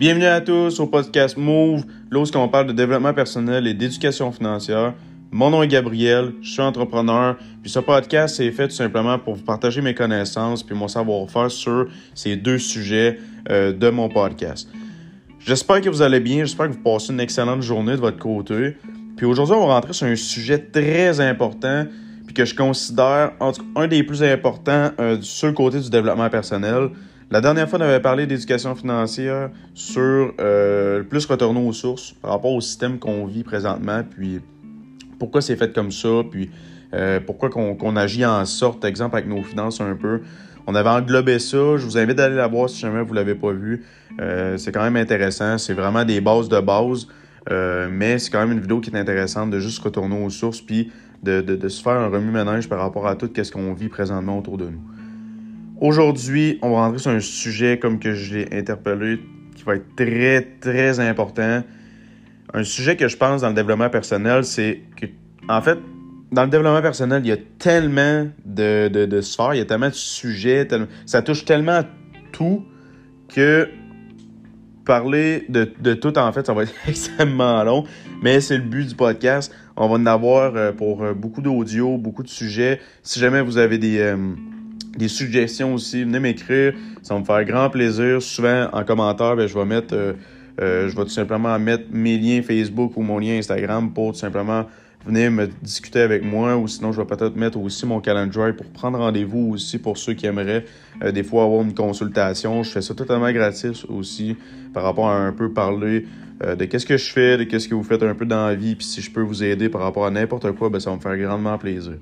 Bienvenue à tous au podcast Move, là où on parle de développement personnel et d'éducation financière. Mon nom est Gabriel, je suis entrepreneur, puis ce podcast est fait tout simplement pour vous partager mes connaissances puis mon savoir-faire sur ces deux sujets euh, de mon podcast. J'espère que vous allez bien, j'espère que vous passez une excellente journée de votre côté. Puis aujourd'hui, on va rentrer sur un sujet très important puis que je considère en tout cas, un des plus importants euh, sur le côté du développement personnel. La dernière fois, on avait parlé d'éducation financière sur euh, plus retourner aux sources par rapport au système qu'on vit présentement, puis pourquoi c'est fait comme ça, puis euh, pourquoi qu'on agit en sorte, exemple, avec nos finances un peu. On avait englobé ça. Je vous invite à aller la voir si jamais vous ne l'avez pas vu. Euh, c'est quand même intéressant. C'est vraiment des bases de base. mais c'est quand même une vidéo qui est intéressante de juste retourner aux sources puis de, de, de se faire un remue-ménage par rapport à tout ce qu'on vit présentement autour de nous. Aujourd'hui, on va rentrer sur un sujet comme que je l'ai interpellé qui va être très, très important. Un sujet que je pense dans le développement personnel, c'est que, en fait, dans le développement personnel, il y a tellement de, de, de sphères, il y a tellement de sujets, ça touche tellement tout que parler de, de, tout, en fait, ça va être extrêmement long, mais c'est le but du podcast. On va en avoir euh, pour euh, beaucoup d'audio, beaucoup de sujets. Si jamais vous avez des, euh, des suggestions aussi, venez m'écrire. Ça va me faire grand plaisir. Souvent, en commentaire, ben, je vais mettre, euh, euh, je vais tout simplement mettre mes liens Facebook ou mon lien Instagram pour tout simplement venir me discuter avec moi ou sinon je vais peut-être mettre aussi mon calendrier pour prendre rendez-vous aussi pour ceux qui aimeraient euh, des fois avoir une consultation. Je fais ça totalement gratis aussi par rapport à un peu parler de qu'est-ce que je fais, de qu'est-ce que vous faites un peu dans la vie, puis si je peux vous aider par rapport à n'importe quoi, ben, ça va me faire grandement plaisir.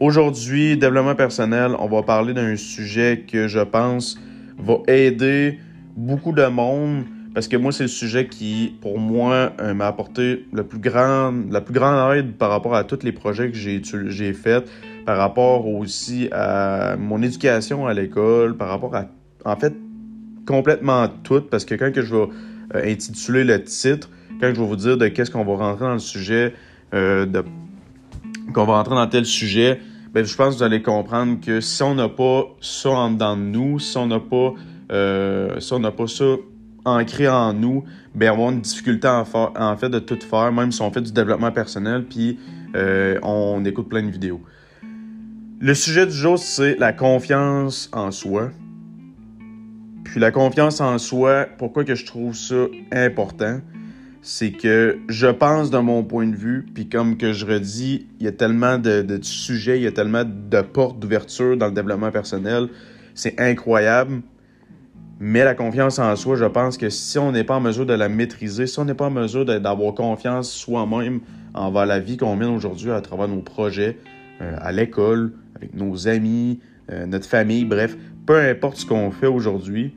Aujourd'hui, développement personnel, on va parler d'un sujet que je pense va aider beaucoup de monde parce que moi, c'est le sujet qui, pour moi, euh, m'a apporté le plus grand, la plus grande aide par rapport à tous les projets que j'ai, faits, par rapport aussi à mon éducation à l'école, par rapport à, en fait, complètement tout, parce que quand que je vais euh, intituler le titre, quand je vais vous dire de qu'est-ce qu'on va rentrer dans le sujet euh, de qu'on va rentrer dans tel sujet, ben, je pense que vous allez comprendre que si on n'a pas ça en nous, si on n'a pas, euh, si on n'a pas ça ancré en nous, ben, on va avoir une difficulté en, en, fait de tout faire, même si on fait du développement personnel, puis euh, on écoute plein de vidéos. Le sujet du jour, c'est la confiance en soi. Puis la confiance en soi, pourquoi que je trouve ça important? C'est que je pense de mon point de vue, puis comme que je redis, il y a tellement de, sujets, il y a tellement de portes d'ouverture dans le développement personnel, c'est incroyable. Mais la confiance en soi, je pense que si on n'est pas en mesure de la maîtriser, si on n'est pas en mesure d'avoir confiance soi-même envers la vie qu'on mène aujourd'hui à travers nos projets, euh, à l'école, avec nos amis, euh, notre famille, bref, peu importe ce qu'on fait aujourd'hui,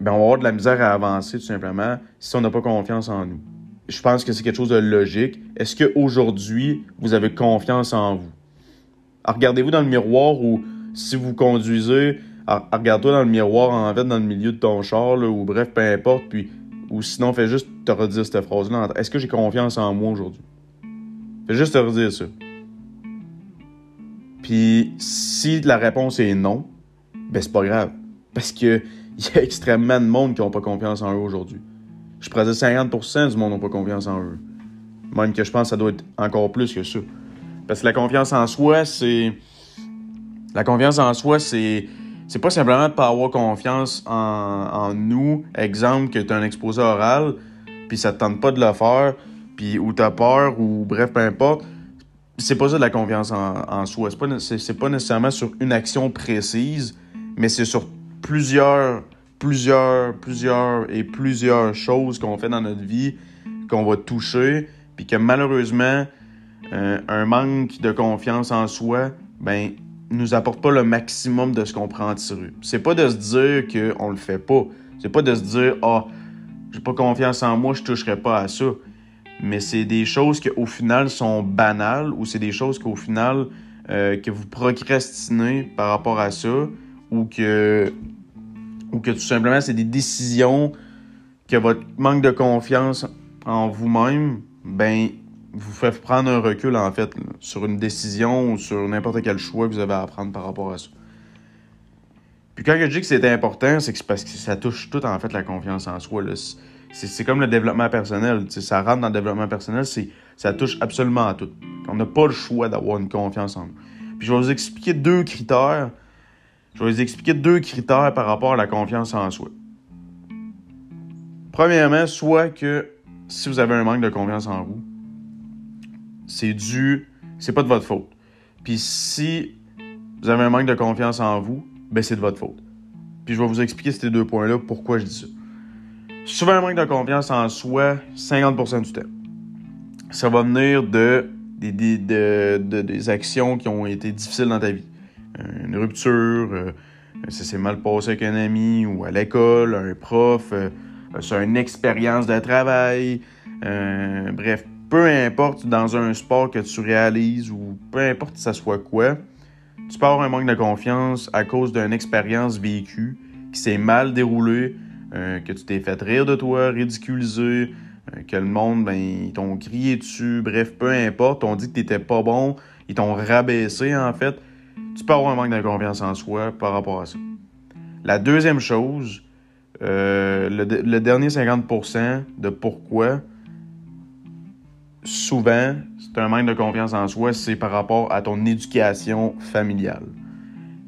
ben on va avoir de la misère à avancer tout simplement si on n'a pas confiance en nous. Je pense que c'est quelque chose de logique. Est-ce qu'aujourd'hui, vous avez confiance en vous? Regardez-vous dans le miroir ou si vous conduisez, regarde-toi dans le miroir en fait dans le milieu de ton char ou bref, peu importe, puis ou sinon fais juste te redire cette phrase-là. Est-ce que j'ai confiance en moi aujourd'hui? Fais juste te redire ça. Puis si la réponse est non, ben c'est pas grave. Parce que il y a extrêmement de monde qui n'ont pas confiance en eux aujourd'hui. Je dire 50% du monde n'ont pas confiance en eux. Même que je pense que ça doit être encore plus que ça. Parce que la confiance en soi, c'est. La confiance en soi, c'est. C'est pas simplement de pas avoir confiance en, nous. Exemple, que tu as un exposé oral, puis ça te tente pas de le faire, puis ou tu as peur, ou bref, peu importe. C'est pas ça de la confiance en, en soi. C'est pas, pas nécessairement sur une action précise, mais c'est sur plusieurs, plusieurs, plusieurs et plusieurs choses qu'on fait dans notre vie qu'on va toucher, puis que malheureusement, euh, un manque de confiance en soi, ben, nous apporte pas le maximum de ce qu'on prend en tirer. C'est pas de se dire qu'on le fait pas. C'est pas de se dire, ah, j'ai pas confiance en moi, je toucherai pas à ça. Mais c'est des choses qui, au final, sont banales ou c'est des choses qu'au final, euh, que vous procrastinez par rapport à ça ou que, ou que tout simplement c'est des décisions que votre manque de confiance en vous-même, ben, vous fait prendre un recul en fait sur une décision ou sur n'importe quel choix que vous avez à prendre par rapport à ça. Puis quand je dis que c'est important, c'est parce que ça touche tout en fait la confiance en soi. C'est comme le développement personnel. ça rentre dans le développement personnel, ça touche absolument à tout. On n'a pas le choix d'avoir une confiance en nous. Puis je vais vous expliquer deux critères. Je vais vous expliquer deux critères par rapport à la confiance en soi. Premièrement, soit que si vous avez un manque de confiance en vous, c'est dû, c'est pas de votre faute. Puis si vous avez un manque de confiance en vous, ben c'est de votre faute. Puis je vais vous expliquer ces deux points-là, pourquoi je dis ça. Souvent, un manque de confiance en soi, 50% du temps. Ça va venir de des, des actions qui ont été difficiles dans ta vie. Une rupture, euh, ça s'est mal passé avec un ami ou à l'école, un prof, euh, sur une expérience de travail. Euh, bref, peu importe dans un sport que tu réalises ou peu importe ça soit quoi, tu peux avoir un manque de confiance à cause d'une expérience vécue qui s'est mal déroulée, euh, que tu t'es fait rire de toi, ridiculiser, euh, que le monde, ben, ils t'ont crié dessus, bref, peu importe, t'ont dit que t'étais pas bon, ils t'ont rabaissé en fait. Tu peux avoir un manque de confiance en soi par rapport à ça. La deuxième chose, euh, le, dernier 50% de pourquoi, souvent, c'est un manque de confiance en soi, c'est par rapport à ton éducation familiale.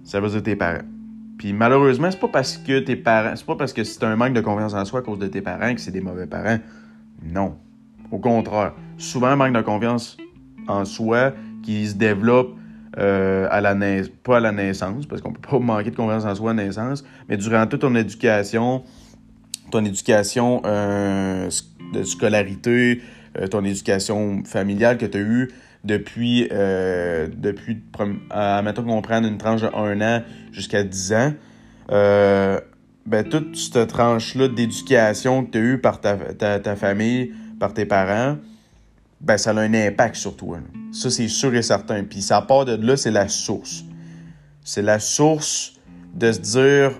Ça veut dire tes parents. Puis malheureusement, c'est pas parce que tes parents, c'est pas parce que c'est un manque de confiance en soi à cause de tes parents que c'est des mauvais parents. Non. Au contraire. Souvent, un manque de confiance en soi qui se développe euh, à la pas à la naissance, parce qu'on peut pas manquer de confiance en soi à la naissance, mais durant toute ton éducation, ton éducation euh, de scolarité, euh, ton éducation familiale que tu as eue depuis, depuis mettons qu'on prenne une tranche de 1 an jusqu'à 10 ans, ben, toute cette tranche-là d'éducation que tu as eue par ta, ta, famille, par tes parents, ben, ça a un impact sur toi. Ça, c'est sûr et certain. Puis ça part de là, c'est la source. C'est la source de se dire,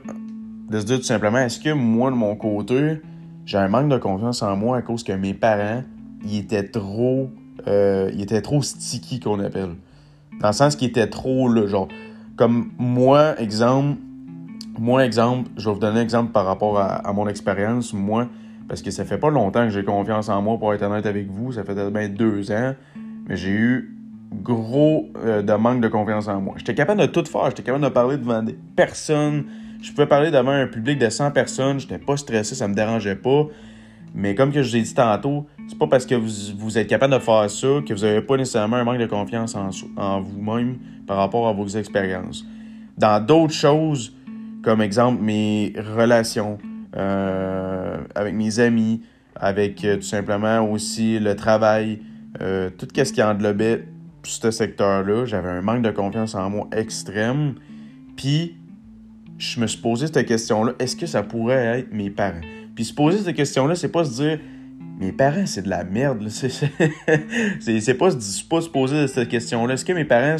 de se dire tout simplement, est-ce que moi, de mon côté, j'ai un manque de confiance en moi à cause que mes parents, ils étaient trop, euh, ils étaient trop sticky, qu'on appelle. Dans le sens qu'ils étaient trop, là, genre, comme moi, exemple, moi, exemple, je vais vous donner un exemple par rapport à, mon expérience. Moi, parce que ça fait pas longtemps que j'ai confiance en moi, pour être honnête avec vous. Ça fait peut-être deux ans. Mais j'ai eu gros euh, de manque de confiance en moi. J'étais capable de tout faire. J'étais capable de parler devant des personnes. Je pouvais parler devant un public de 100 personnes. J'étais pas stressé, ça me dérangeait pas. Mais comme que je vous ai dit tantôt, c'est pas parce que vous, êtes capable de faire ça que vous n'avez pas nécessairement un manque de confiance en, vous-même par rapport à vos expériences. Dans d'autres choses, comme exemple mes relations avec mes amis, avec euh, tout simplement aussi le travail, euh, tout ce qui englobait ce secteur-là, j'avais un manque de confiance en moi extrême. Puis, je me suis posé cette question-là, est-ce que ça pourrait être mes parents? Puis se poser cette question-là, c'est pas se dire mes parents, c'est de la merde. C'est pas, se poser cette question-là. Est-ce que mes parents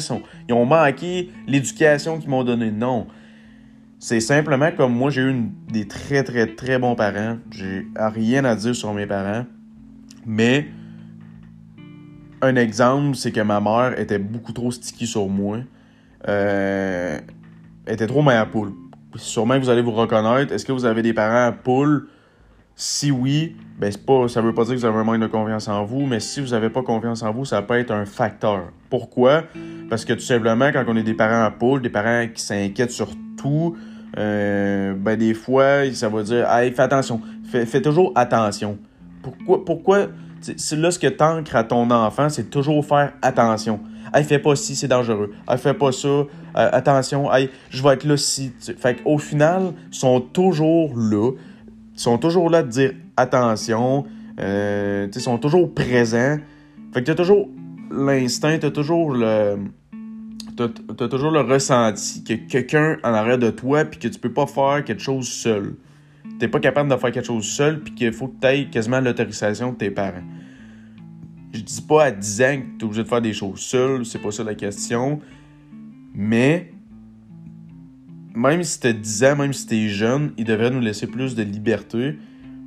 ont manqué l'éducation qu'ils m'ont donnée? Non. C'est simplement comme moi, j'ai eu des très, très, très bons parents. J'ai rien à dire sur mes parents. Mais un exemple, c'est que ma mère était beaucoup trop sticky sur moi. Euh, elle était trop mère poule. Sûrement que vous allez vous reconnaître. Est-ce que vous avez des parents à poule? Si oui, ben c'est pas, ça veut pas dire que vous avez un manque de confiance en vous, mais si vous n'avez pas confiance en vous, ça peut être un facteur. Pourquoi? Parce que tout simplement, quand on est des parents à poule, des parents qui s'inquiètent sur tout, euh, ben des fois, ça va dire Hey, fais attention, fais, toujours attention. Pourquoi, pourquoi c'est là ce que t'ancres à ton enfant, c'est toujours faire attention. Hey, fais pas ci, c'est dangereux. Hey, fais pas ça, euh, attention, hey, je vais être là si. Fait qu'au final, ils sont toujours là. Ils sont toujours là de dire attention. Euh, ils sont toujours présents. Fait que t'as toujours l'instinct, t'as toujours le. T'as toujours le ressenti que quelqu'un en arrière de toi puis que tu peux pas faire quelque chose seul t'es pas capable de faire quelque chose seul, puis qu'il faut que tu quasiment l'autorisation de tes parents. Je dis pas à 10 ans que tu es obligé de faire des choses seul, c'est pas ça la question. Mais, même si tu 10 ans, même si tu es jeune, il devrait nous laisser plus de liberté,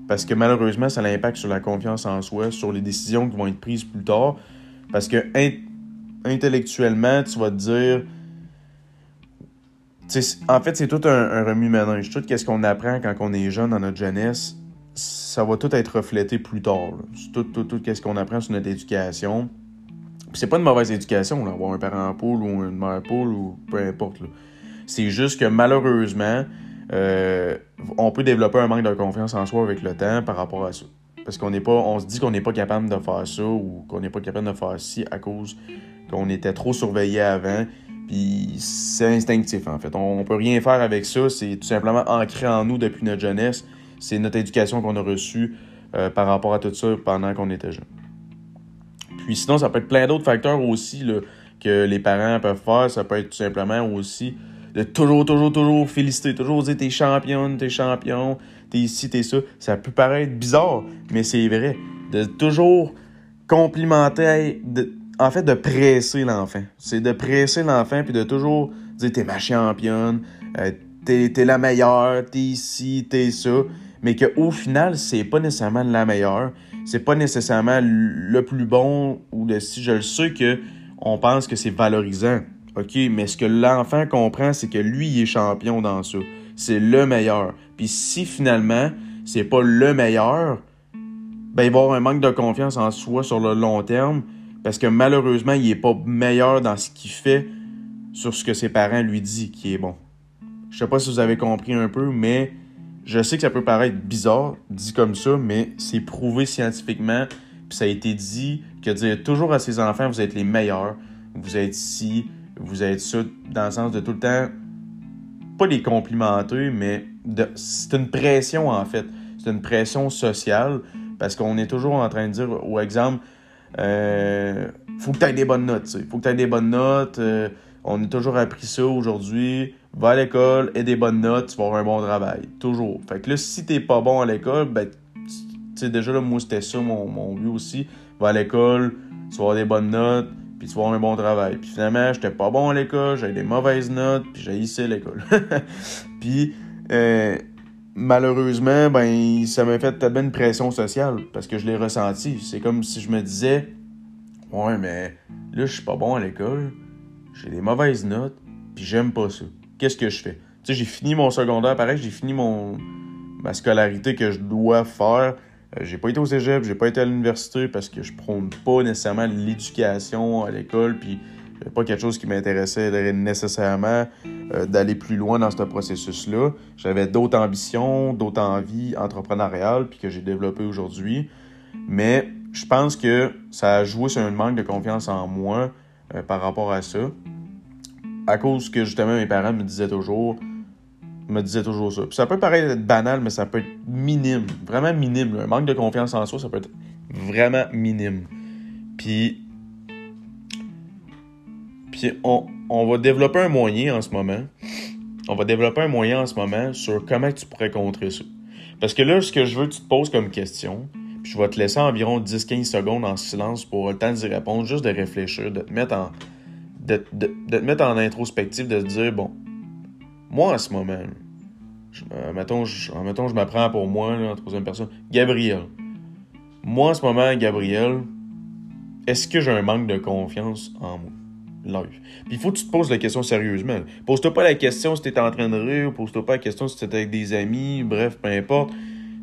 parce que malheureusement, ça a l'impact sur la confiance en soi, sur les décisions qui vont être prises plus tard. Parce que intellectuellement, tu vas te dire en fait, c'est tout un, remue-ménage. Tout ce qu'on apprend quand on est jeune dans notre jeunesse, ça va tout être reflété plus tard. Tout, tout, tout ce qu'on apprend sur notre éducation. c'est pas une mauvaise éducation, là, avoir un parent poule ou une mère poule ou peu importe. C'est juste que malheureusement, euh, on peut développer un manque de confiance en soi avec le temps par rapport à ça. Parce qu'on pas, on se dit qu'on n'est pas capable de faire ça ou qu'on n'est pas capable de faire ci à cause qu'on était trop surveillé avant. Puis c'est instinctif en fait. On, peut rien faire avec ça. C'est tout simplement ancré en nous depuis notre jeunesse. C'est notre éducation qu'on a reçue euh, par rapport à tout ça pendant qu'on était jeune. Puis sinon, ça peut être plein d'autres facteurs aussi que les parents peuvent faire. Ça peut être tout simplement aussi de toujours, toujours, toujours féliciter, toujours dire t'es championne, t'es champion, t'es ici, t'es ça. Ça peut paraître bizarre, mais c'est vrai. De toujours complimenter, de, en fait, de presser l'enfant. C'est de presser l'enfant puis de toujours dire t'es ma championne, euh, t'es, la meilleure, t'es ici, t'es ça. Mais qu'au final, c'est pas nécessairement la meilleure. C'est pas nécessairement le plus bon ou de si je le sais que on pense que c'est valorisant. OK, mais ce que l'enfant comprend, c'est que lui, il est champion dans ça. C'est le meilleur. Puis si finalement, c'est pas le meilleur, ben il va avoir un manque de confiance en soi sur le long terme parce que malheureusement, il est pas meilleur dans ce qu'il fait sur ce que ses parents lui disent qui est bon. Je sais pas si vous avez compris un peu, mais je sais que ça peut paraître bizarre dit comme ça, mais c'est prouvé scientifiquement. Puis ça a été dit que dire toujours à ses enfants, vous êtes les meilleurs, vous êtes ici, vous êtes ça dans le sens de tout le temps, pas les complimenter, mais c'est une pression en fait. C'est une pression sociale parce qu'on est toujours en train de dire, au exemple, euh, faut que tu aies des bonnes notes. Il faut que tu aies des bonnes notes. Euh, on a toujours appris ça aujourd'hui. Va à l'école et des bonnes notes, tu vas avoir un bon travail. Toujours. Fait que là, si t'es pas bon à l'école, ben, tu sais, déjà là, moi, c'était ça mon, mon but aussi. Va à l'école, tu vas avoir des bonnes notes puis tu vas avoir un bon travail. Puis finalement, j'étais pas bon à l'école, j'avais des mauvaises notes, puis j'ai l'école. puis euh, malheureusement, ben ça m'a fait tellement une pression sociale parce que je l'ai ressenti. C'est comme si je me disais Ouais, mais là, je suis pas bon à l'école, j'ai des mauvaises notes, puis j'aime pas ça. Qu'est-ce que je fais? Tu sais, j'ai fini mon secondaire, pareil, j'ai fini mon ma scolarité que je dois faire. Euh, j'ai pas été au cégep, j'ai pas été à l'université parce que je prône pas nécessairement l'éducation à l'école, puis pas quelque chose qui m'intéressait nécessairement euh, d'aller plus loin dans ce processus-là. J'avais d'autres ambitions, d'autres envies entrepreneuriales, puis que j'ai développées aujourd'hui. Mais je pense que ça a joué sur un manque de confiance en moi euh, par rapport à ça. À cause que justement mes parents me disaient toujours me disait toujours ça. ça peut paraître banal, mais ça peut être minime, vraiment minime. Un manque de confiance en soi, ça peut être vraiment minime. Puis, puis on, va développer un moyen en ce moment. On va développer un moyen en ce moment sur comment tu pourrais contrer ça. Parce que là, ce que je veux tu te poses comme question, puis je vais te laisser environ 10-15 secondes en silence pour le temps d'y répondre, juste de réfléchir, de te mettre en, de, de, de te mettre en introspective, de te dire, bon, moi, en ce moment, mettons, je, m'apprends pour moi, en troisième personne, Gabriel. Moi, en ce moment, Gabriel, est-ce que j'ai un manque de confiance en moi? Live. Puis il faut que tu te poses la question sérieusement. Pose-toi pas la question si t'es en train de rire, pose-toi pas la question si t'es avec des amis, bref, peu importe.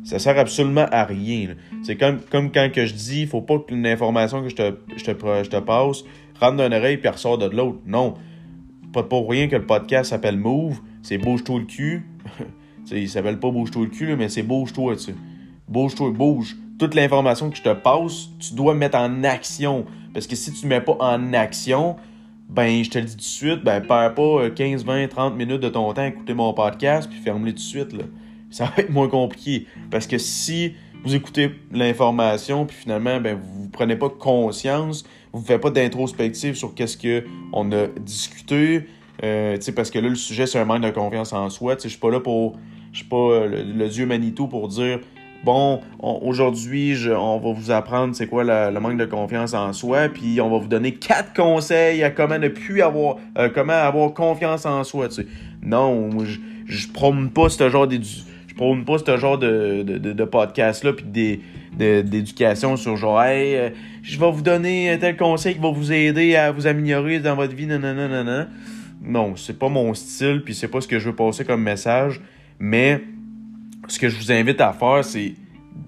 Ça sert absolument à rien. C'est comme, comme quand que je dis, faut pas que l'information que je te, je, te, je te passe rentre d'une oreille et ressort de l'autre. Non. Pas pour rien que le podcast s'appelle Move c'est bouge-toi le cul. il s'appelle pas bouge-toi le cul, mais c'est bouge-toi, tu Bouge-toi, bouge. Toute l'information que je te passe, tu dois mettre en action. Parce que si tu ne mets pas en action, ben, je te le dis tout de suite, ben, perds pas 15, 20, 30 minutes de ton temps à écouter mon podcast, puis ferme-le tout de suite, là. Ça va être moins compliqué. Parce que si vous écoutez l'information, puis finalement, ben, vous prenez pas conscience, vous ne faites pas d'introspective sur qu'est-ce qu'on a discuté, euh, parce que là, le sujet, c'est un manque de confiance en soi. Je suis pas là pour. Je suis pas euh, le, dieu Manitou pour dire bon, aujourd'hui, on va vous apprendre c'est quoi le, manque de confiance en soi, puis on va vous donner quatre conseils à comment ne plus avoir, euh, comment avoir confiance en soi. Non, je, je prône pas ce genre de, je prône pas ce genre de, de, podcast là, puis d'éducation sur genre, hey, je vais vous donner tel conseil qui va vous aider à vous améliorer dans votre vie, non, non, non, non, non non, c'est pas mon style, puis c'est pas ce que je veux passer comme message. Mais ce que je vous invite à faire, c'est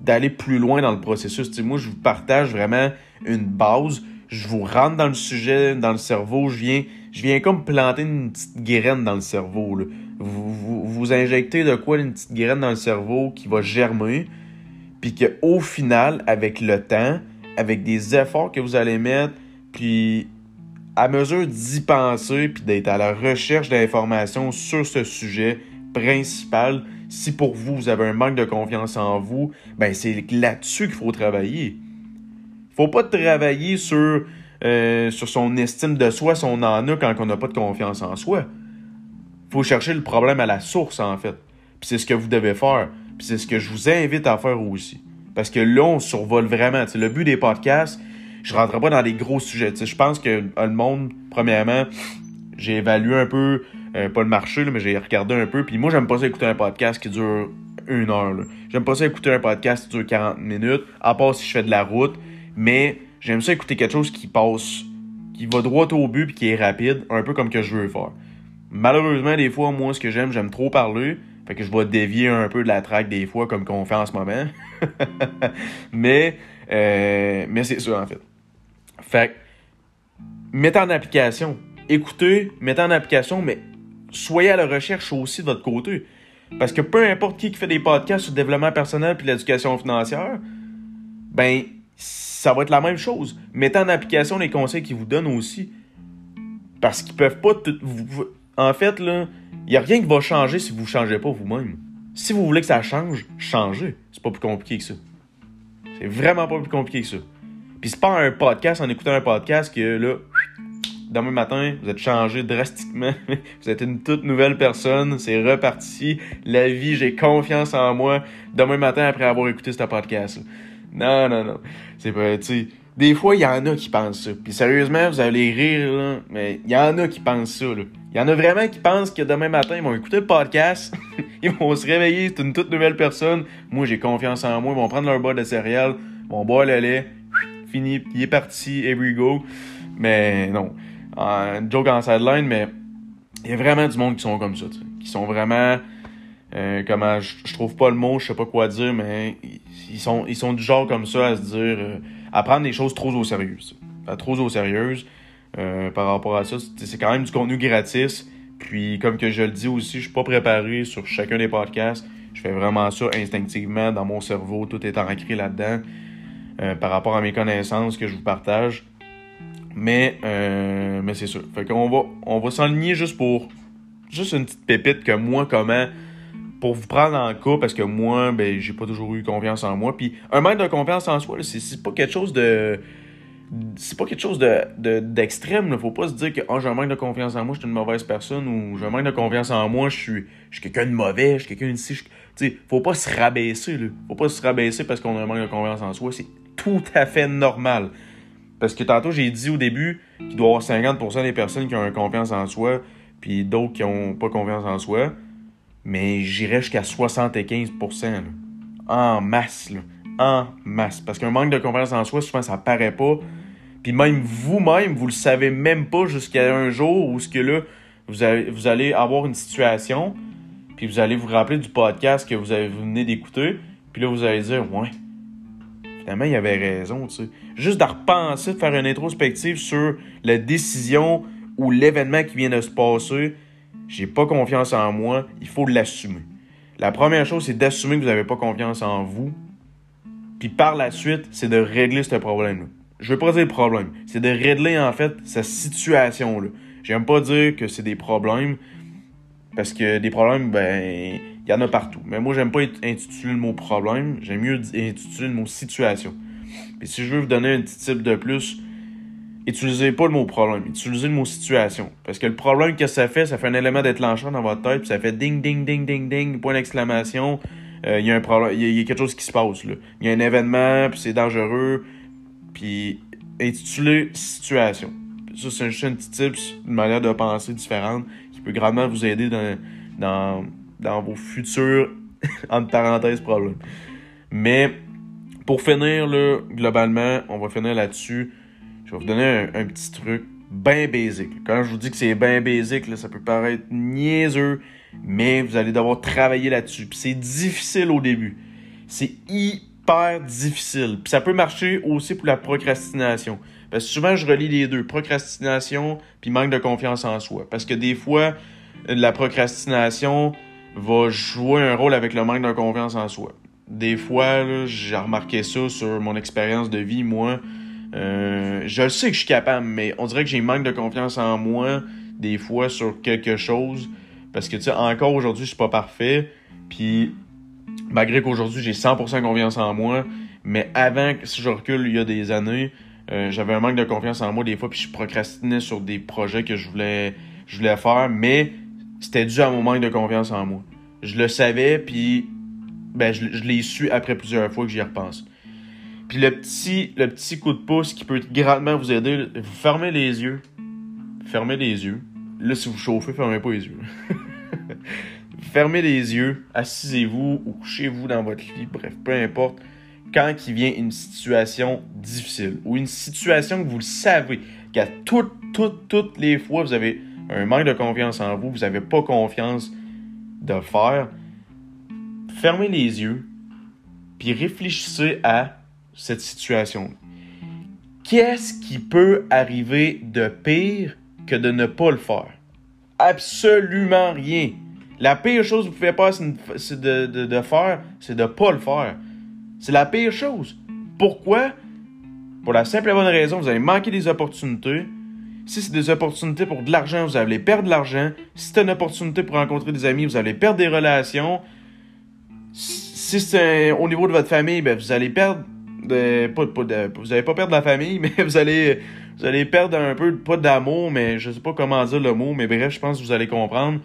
d'aller plus loin dans le processus. moi, je vous partage vraiment une base. Je vous rentre dans le sujet, dans le cerveau. Je viens, je viens comme planter une petite graine dans le cerveau. Vous, vous, injectez de quoi une petite graine dans le cerveau qui va germer. Puis qu'au final, avec le temps, avec des efforts que vous allez mettre, puis à mesure d'y penser, puis d'être à la recherche d'informations sur ce sujet principal, si pour vous, vous avez un manque de confiance en vous, ben c'est là-dessus qu'il faut travailler. Faut pas travailler sur, euh, sur son estime de soi si on en a quand on n'a pas de confiance en soi. faut chercher le problème à la source, en fait. Puis c'est ce que vous devez faire. Puis c'est ce que je vous invite à faire aussi. Parce que là, on survole vraiment. le but des podcasts, je ne rentrerai pas dans les gros sujets. Je pense que le monde, premièrement, j'ai évalué un peu euh, pas le marché, mais j'ai regardé un peu. Puis moi, j'aime pas ça écouter un podcast qui dure une heure. J'aime pas ça écouter un podcast qui dure 40 minutes, à part si je fais de la route. Mais j'aime ça écouter quelque chose qui passe, qui va droit au but puis qui est rapide, un peu comme que je veux faire. Malheureusement, des fois, moi, ce que j'aime, j'aime trop parler. Fait que je vais dévier un peu de la traque des fois, comme qu'on fait en ce moment. mais, euh, mais c'est ça, en fait. Fait mettez en application. Écoutez, mettez en application, mais soyez à la recherche aussi de votre côté. Parce que peu importe qui fait des podcasts sur le développement personnel puis l'éducation financière, ben, ça va être la même chose. Mettez en application les conseils qu'ils vous donnent aussi. Parce qu'ils peuvent pas tout. en fait, là, il n'y a rien qui va changer si vous ne changez pas vous-même. Si vous voulez que ça change, changez. C'est pas plus compliqué que ça. C'est vraiment pas plus compliqué que ça. Puis c'est pas un podcast en écoutant un podcast que là, demain matin, vous êtes changé drastiquement. vous êtes une toute nouvelle personne. C'est reparti. La vie, j'ai confiance en moi. Demain matin, après avoir écouté ce podcast. Non, non, non. C'est pas, tu. Des fois, il y en a qui pensent ça. Puis sérieusement, vous allez rire, là. Mais il y en a qui pensent ça. Il y en a vraiment qui pensent que demain matin, ils vont écouter le podcast. ils vont se réveiller. C'est une toute nouvelle personne. Moi, j'ai confiance en moi. Ils vont prendre leur bol de céréales. Ils vont boire le lait. Fini. Il est parti. Here we go. Mais non un joke en sideline, mais il y a vraiment du monde qui sont comme ça, qui sont vraiment, euh, comment, je, trouve pas le mot, je sais pas quoi dire, mais ils sont, ils sont du genre comme ça à se dire, euh, à prendre les choses trop au sérieux, trop au sérieux euh, par rapport à ça, c'est quand même du contenu gratis. Puis comme que je le dis aussi, je suis pas préparé sur chacun des podcasts. Je fais vraiment ça instinctivement dans mon cerveau, tout est ancré là-dedans par rapport à mes connaissances que je vous partage. Mais, euh, mais c'est sûr. Fait qu'on va, on va s'enligner juste pour. Juste une petite pépite que moi, comment. Pour vous prendre en cas, parce que moi, ben, j'ai pas toujours eu confiance en moi. Puis un manque de confiance en soi, c'est pas quelque chose de. C'est pas quelque chose de, d'extrême. ne Faut pas se dire que oh, j'ai un manque de confiance en moi, je suis une mauvaise personne ou j'ai un manque de confiance en moi, je suis, quelqu'un de mauvais, je suis quelqu'un de si. sais, faut pas se rabaisser. Là. Faut pas se rabaisser parce qu'on a un manque de confiance en soi. C'est tout à fait normal. Parce que tantôt, j'ai dit au début qu'il doit y avoir 50% des personnes qui ont confiance en soi, puis d'autres qui n'ont pas confiance en soi. Mais j'irais jusqu'à 75%. En masse, là. En masse. Parce qu'un manque de confiance en soi, souvent, ça paraît pas. Puis même vous-même, vous le savez même pas jusqu'à un jour où ce que là, vous, allez avoir une situation, puis vous allez vous rappeler du podcast que vous, avez, vous venez d'écouter, puis là, vous allez dire, ouais, finalement, il avait raison, tu sais. Juste de repenser, de faire une introspective sur la décision ou l'événement qui vient de se passer, j'ai pas confiance en moi, il faut l'assumer. La première chose, c'est d'assumer que vous n'avez pas confiance en vous. Puis par la suite, c'est de régler ce problème-là. Je veux pas dire problème, c'est de régler en fait cette situation-là. J'aime pas dire que c'est des problèmes, parce que des problèmes, ben, il y en a partout. Mais moi, j'aime pas intituler le mot problème. J'aime mieux intituler le mot situation. Puis si je veux vous donner un petit type de plus, utilisez pas le mot problème, utilisez le mot situation. Parce que le problème que ça fait, ça fait un élément déclencheur dans votre tête, puis ça fait ding, ding, ding, ding, ding, point d'exclamation. Euh, il y a un problème, il y, a quelque chose qui se passe. Il y a un événement, puis c'est dangereux. Puis intitulez situation. Ça, c'est juste un petit tips, une manière de penser différente qui peut grandement vous aider dans dans vos futurs, entre parenthèses, problèmes. Mais pour finir, là, globalement, on va finir là-dessus. Je vais vous donner un, petit truc. bien basique. Quand je vous dis que c'est bien basique, là, ça peut paraître niaiseux, mais vous allez devoir travailler là-dessus. Puis c'est difficile au début. C'est hyper difficile. Puis ça peut marcher aussi pour la procrastination. Parce que souvent, je relis les deux, procrastination puis manque de confiance en soi. Parce que des fois, la procrastination va jouer un rôle avec le manque de confiance en soi. Des fois, j'ai remarqué ça sur mon expérience de vie, moi. Euh, je sais que je suis capable, mais on dirait que j'ai manque de confiance en moi des fois sur quelque chose. Parce que, tu sais, encore aujourd'hui, je suis pas parfait. Puis, malgré qu'aujourd'hui, j'ai 100% confiance en moi, mais avant, si je recule il y a des années, euh, j'avais un manque de confiance en moi des fois, puis je procrastinais sur des projets que je voulais, je voulais faire, mais c'était dû à mon manque de confiance en moi. Je le savais, puis ben, je, je l'ai su après plusieurs fois que j'y repense. Puis le petit, le petit coup de pouce qui peut grandement vous aider, vous fermez les yeux. Fermez les yeux. Là, si vous chauffez, fermez pas les yeux. fermez les yeux, assisez-vous ou couchez-vous dans votre lit, bref, peu importe. Quand il vient une situation difficile ou une situation que vous le savez, qu'à toutes, toutes, toutes les fois, vous avez un manque de confiance en vous, vous n'avez pas confiance de faire, fermez les yeux, puis réfléchissez à cette situation. Qu'est-ce qui peut arriver de pire que de ne pas le faire? Absolument rien. La pire chose que vous pouvez pas de, de, faire, c'est de ne pas le faire. C'est la pire chose. Pourquoi? Pour la simple et bonne raison, vous allez manquer des opportunités. Si c'est des opportunités pour de l'argent, vous allez perdre de l'argent. Si c'est une opportunité pour rencontrer des amis, vous allez perdre des relations. Si c'est au niveau de votre famille, ben, vous allez perdre de, pas, vous allez pas perdre la famille, mais vous allez, vous allez perdre un peu, pas d'amour, mais je sais pas comment dire le mot, mais bref, je pense que vous allez comprendre.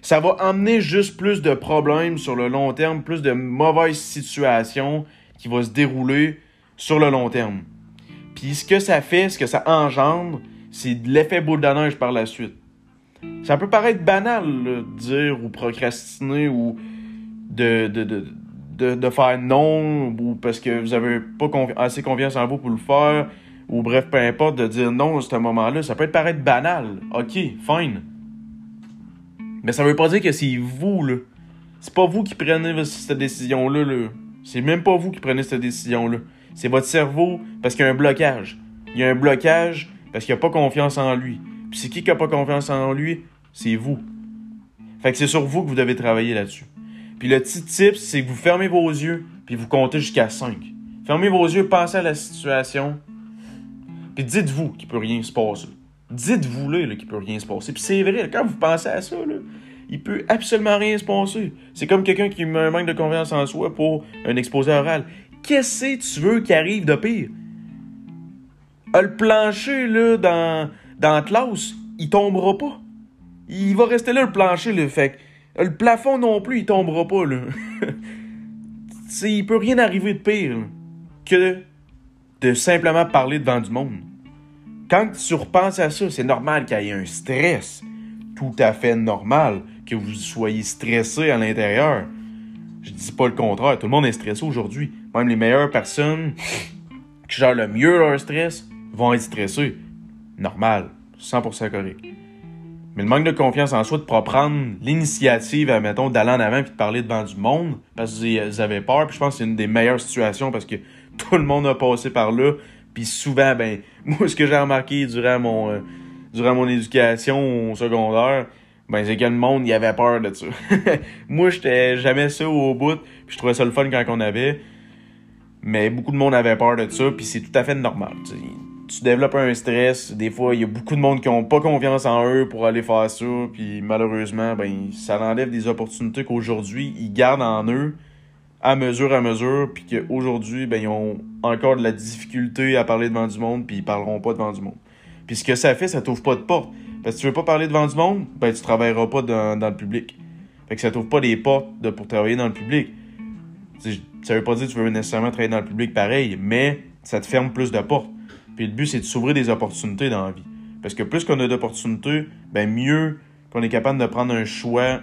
Ça va emmener juste plus de problèmes sur le long terme, plus de mauvaises situations qui vont se dérouler sur le long terme. Puis ce que ça fait, ce que ça engendre, c'est l'effet boule de par la suite. Ça peut paraître banal de dire ou procrastiner ou de, de, faire non ou parce que vous avez pas assez confiance en vous pour le faire ou bref, peu importe, de dire non à ce moment-là, ça peut paraître banal. Ok, fine. Mais ça veut pas dire que c'est vous, là. C'est pas vous qui prenez cette décision-là, là. C'est même pas vous qui prenez cette décision-là. C'est votre cerveau parce qu'il y a un blocage. Il y a un blocage parce qu'il a pas confiance en lui. Puis c'est qui qui a pas confiance en lui? C'est vous. Fait que c'est sur vous que vous devez travailler là-dessus. Puis le petit tip, c'est que vous fermez vos yeux, puis vous comptez jusqu'à 5. Fermez vos yeux, pensez à la situation, puis dites-vous qu'il peut rien se passer. Dites-vous là, qu'il peut rien se passer. Puis c'est vrai, quand vous pensez à ça, là, il peut absolument rien se passer. C'est comme quelqu'un qui a un manque de confiance en soi pour un exposé oral. Qu'est-ce que tu veux qui arrive de pire? Le plancher, là, dans, dans la classe, il tombera pas. Il va rester là, le plancher, le fait le plafond non plus, il tombera pas, là. il peut rien arriver de pire que de simplement parler devant du monde. Quand tu repenses à ça, c'est normal qu'il y ait un stress. Tout à fait normal que vous soyez stressé à l'intérieur. Je dis pas le contraire. Tout le monde est stressé aujourd'hui. Même les meilleures personnes qui gèrent le mieux leur stress vont être stressés. Normal. 100% correct. Mais le manque de confiance en soi de pas prendre l'initiative, mettons, d'aller en avant et de parler devant du monde parce qu'ils avaient peur. Puis je pense que c'est une des meilleures situations parce que tout le monde a passé par là. Puis souvent, ben, moi, ce que j'ai remarqué durant mon, euh, durant mon éducation au secondaire, ben, c'est que le monde, il avait peur de ça. moi, j'étais jamais ça au bout. Puis je trouvais ça le fun quand on avait. Mais beaucoup de monde avait peur de ça. Puis c'est tout à fait normal tu développes un stress. Des fois, il y a beaucoup de monde qui ont pas confiance en eux pour aller faire ça. Puis malheureusement, ben, ça enlève des opportunités qu'aujourd'hui, ils gardent en eux à mesure à mesure. Puis qu'aujourd'hui, ben, ils ont encore de la difficulté à parler devant du monde. Puis ils parleront pas devant du monde. Puis ce que ça fait, ça t'ouvre pas de porte. Parce que tu veux pas parler devant du monde, ben, tu travailleras pas dans, dans le public. Fait que ça t'ouvre pas des portes pour travailler dans le public. Ça veut pas dire que tu veux nécessairement travailler dans le public pareil, mais ça te ferme plus de portes. Puis le but, c'est de s'ouvrir des opportunités dans la vie. Parce que plus qu'on a d'opportunités, ben mieux qu'on est capable de prendre un choix,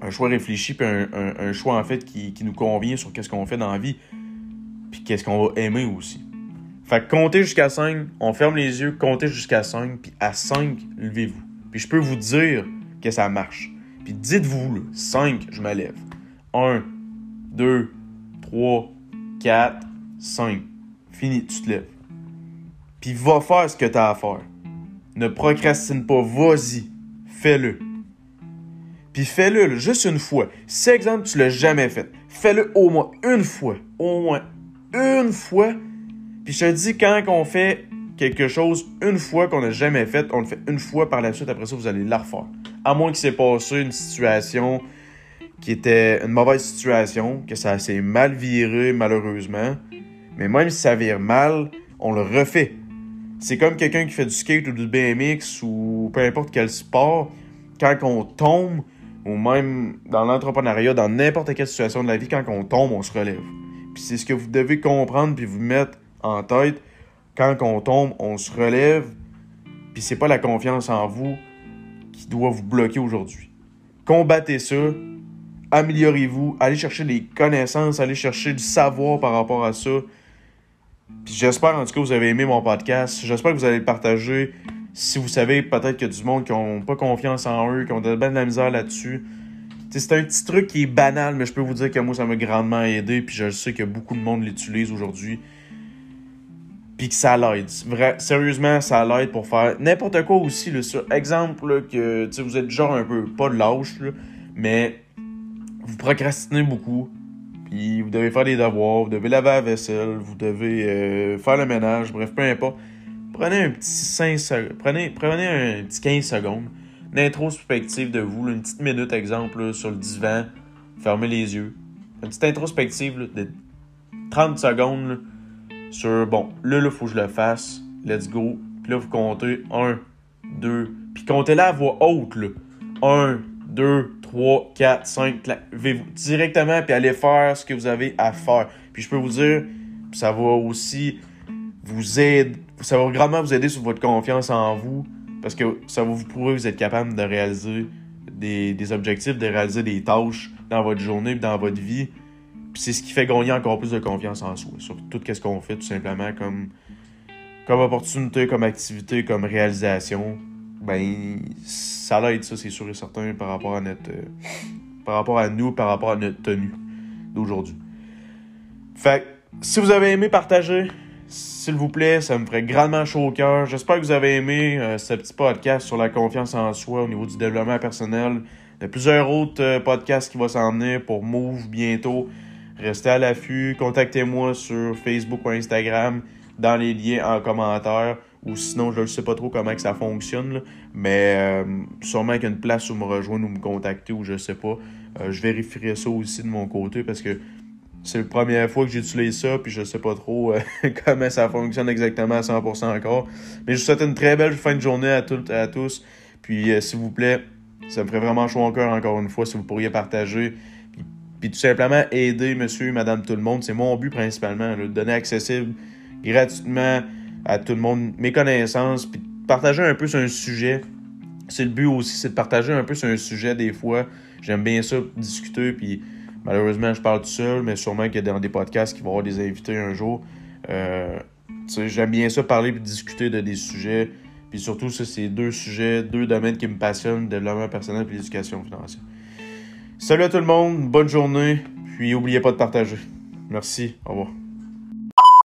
un choix réfléchi, puis un, choix en fait qui, nous convient sur qu'est-ce qu'on fait dans la vie, puis qu'est-ce qu'on va aimer aussi. Fait que comptez jusqu'à 5, on ferme les yeux, comptez jusqu'à 5, puis à 5, levez-vous. Puis je peux vous dire que ça marche. Puis dites-vous, 5, je me lève. 1, 2, 3, 4, 5. Fini, tu te lèves. Puis va faire ce que tu as à faire. Ne procrastine pas, vas-y. Fais-le. Puis fais-le juste une fois. Si, exemple, tu l'as jamais fait, fais-le au moins une fois. Au moins une fois. Puis je te dis, quand on fait quelque chose une fois qu'on n'a jamais fait, on le fait une fois par la suite, après ça, vous allez la refaire. À moins qu'il s'est passé une situation qui était une mauvaise situation, que ça s'est mal viré malheureusement. Mais même si ça vire mal, on le refait. C'est comme quelqu'un qui fait du skate ou du BMX ou peu importe quel sport. Quand on tombe, ou même dans l'entrepreneuriat, dans n'importe quelle situation de la vie, quand on tombe, on se relève. Puis c'est ce que vous devez comprendre puis vous mettre en tête. Quand on tombe, on se relève. Puis c'est pas la confiance en vous qui doit vous bloquer aujourd'hui. Combattez ça. Améliorez-vous. Allez chercher des connaissances. Allez chercher du savoir par rapport à ça. Puis j'espère en tout cas que vous avez aimé mon podcast. J'espère que vous allez le partager si vous savez peut-être qu'il y a du monde qui n'ont pas confiance en eux, qui ont de, ben de la misère là-dessus, c'est un petit truc qui est banal, mais je peux vous dire que moi, ça m'a grandement aidé, puis je sais que beaucoup de monde l'utilise aujourd'hui. Puis que ça l'aide. Sérieusement, ça l'aide pour faire n'importe quoi aussi. Là, sur exemple, que vous êtes genre un peu, pas lâche, mais vous procrastinez beaucoup. Vous devez faire des devoirs, vous devez laver la vaisselle, vous devez euh, faire le ménage, bref, peu importe prenez un petit 5 prenez, prenez un petit 15 secondes d'introspective de vous, une petite minute exemple sur le divan, fermez les yeux. Une petite introspective de 30 secondes sur bon, là, il faut que je le fasse, let's go. Puis là, vous comptez 1, 2, puis comptez là à voix haute. Là. 1, 2, 3, 4, 5, levez-vous directement, puis allez faire ce que vous avez à faire. Puis je peux vous dire, ça va aussi vous aider, ça va grandement vous aider sur votre confiance en vous parce que ça va vous prouver que vous êtes capable de réaliser des, objectifs, de réaliser des tâches dans votre journée, dans votre vie. Puis c'est ce qui fait gagner encore plus de confiance en soi, sur tout ce qu'on fait tout simplement comme, comme opportunité, comme activité, comme réalisation. Ben, ça l'aide, ça, c'est sûr et certain, par rapport à notre. Euh, par rapport à nous, par rapport à notre tenue d'aujourd'hui. Fait si vous avez aimé partager, s'il vous plaît, ça me ferait grandement chaud au cœur. J'espère que vous avez aimé euh, ce petit podcast sur la confiance en soi au niveau du développement personnel. Il y a plusieurs autres euh, podcasts qui vont s'en venir pour Move bientôt. Restez à l'affût. Contactez-moi sur Facebook ou Instagram dans les liens en commentaire. Ou sinon, je ne sais pas trop comment que ça fonctionne. mais euh, sûrement qu'il y a une place où me rejoindre ou me contacter ou je sais pas. je vérifierai ça aussi de mon côté parce que c'est la première fois que j'utilise ça, puis je sais pas trop euh, comment ça fonctionne exactement à 100% encore. Mais je vous souhaite une très belle fin de journée à toutes et à tous. Puis, euh, s'il vous plaît, ça me ferait vraiment chaud au cœur encore une fois si vous pourriez partager. Puis, tout simplement aider monsieur, madame, tout le monde. C'est mon but principalement, de donner accessible gratuitement à tout le monde mes connaissances, puis partager un peu sur un sujet. C'est le but aussi, c'est de partager un peu sur un sujet des fois. J'aime bien ça, discuter, puis Malheureusement, je parle tout seul, mais sûrement qu'il y a dans des podcasts qui vont avoir des invités un jour. Euh, J'aime bien ça, parler et discuter de des sujets. Puis surtout, ça, c'est deux sujets, deux domaines qui me passionnent, développement personnel et l'éducation financière. Salut à tout le monde, bonne journée, puis n'oubliez pas de partager. Merci, au revoir.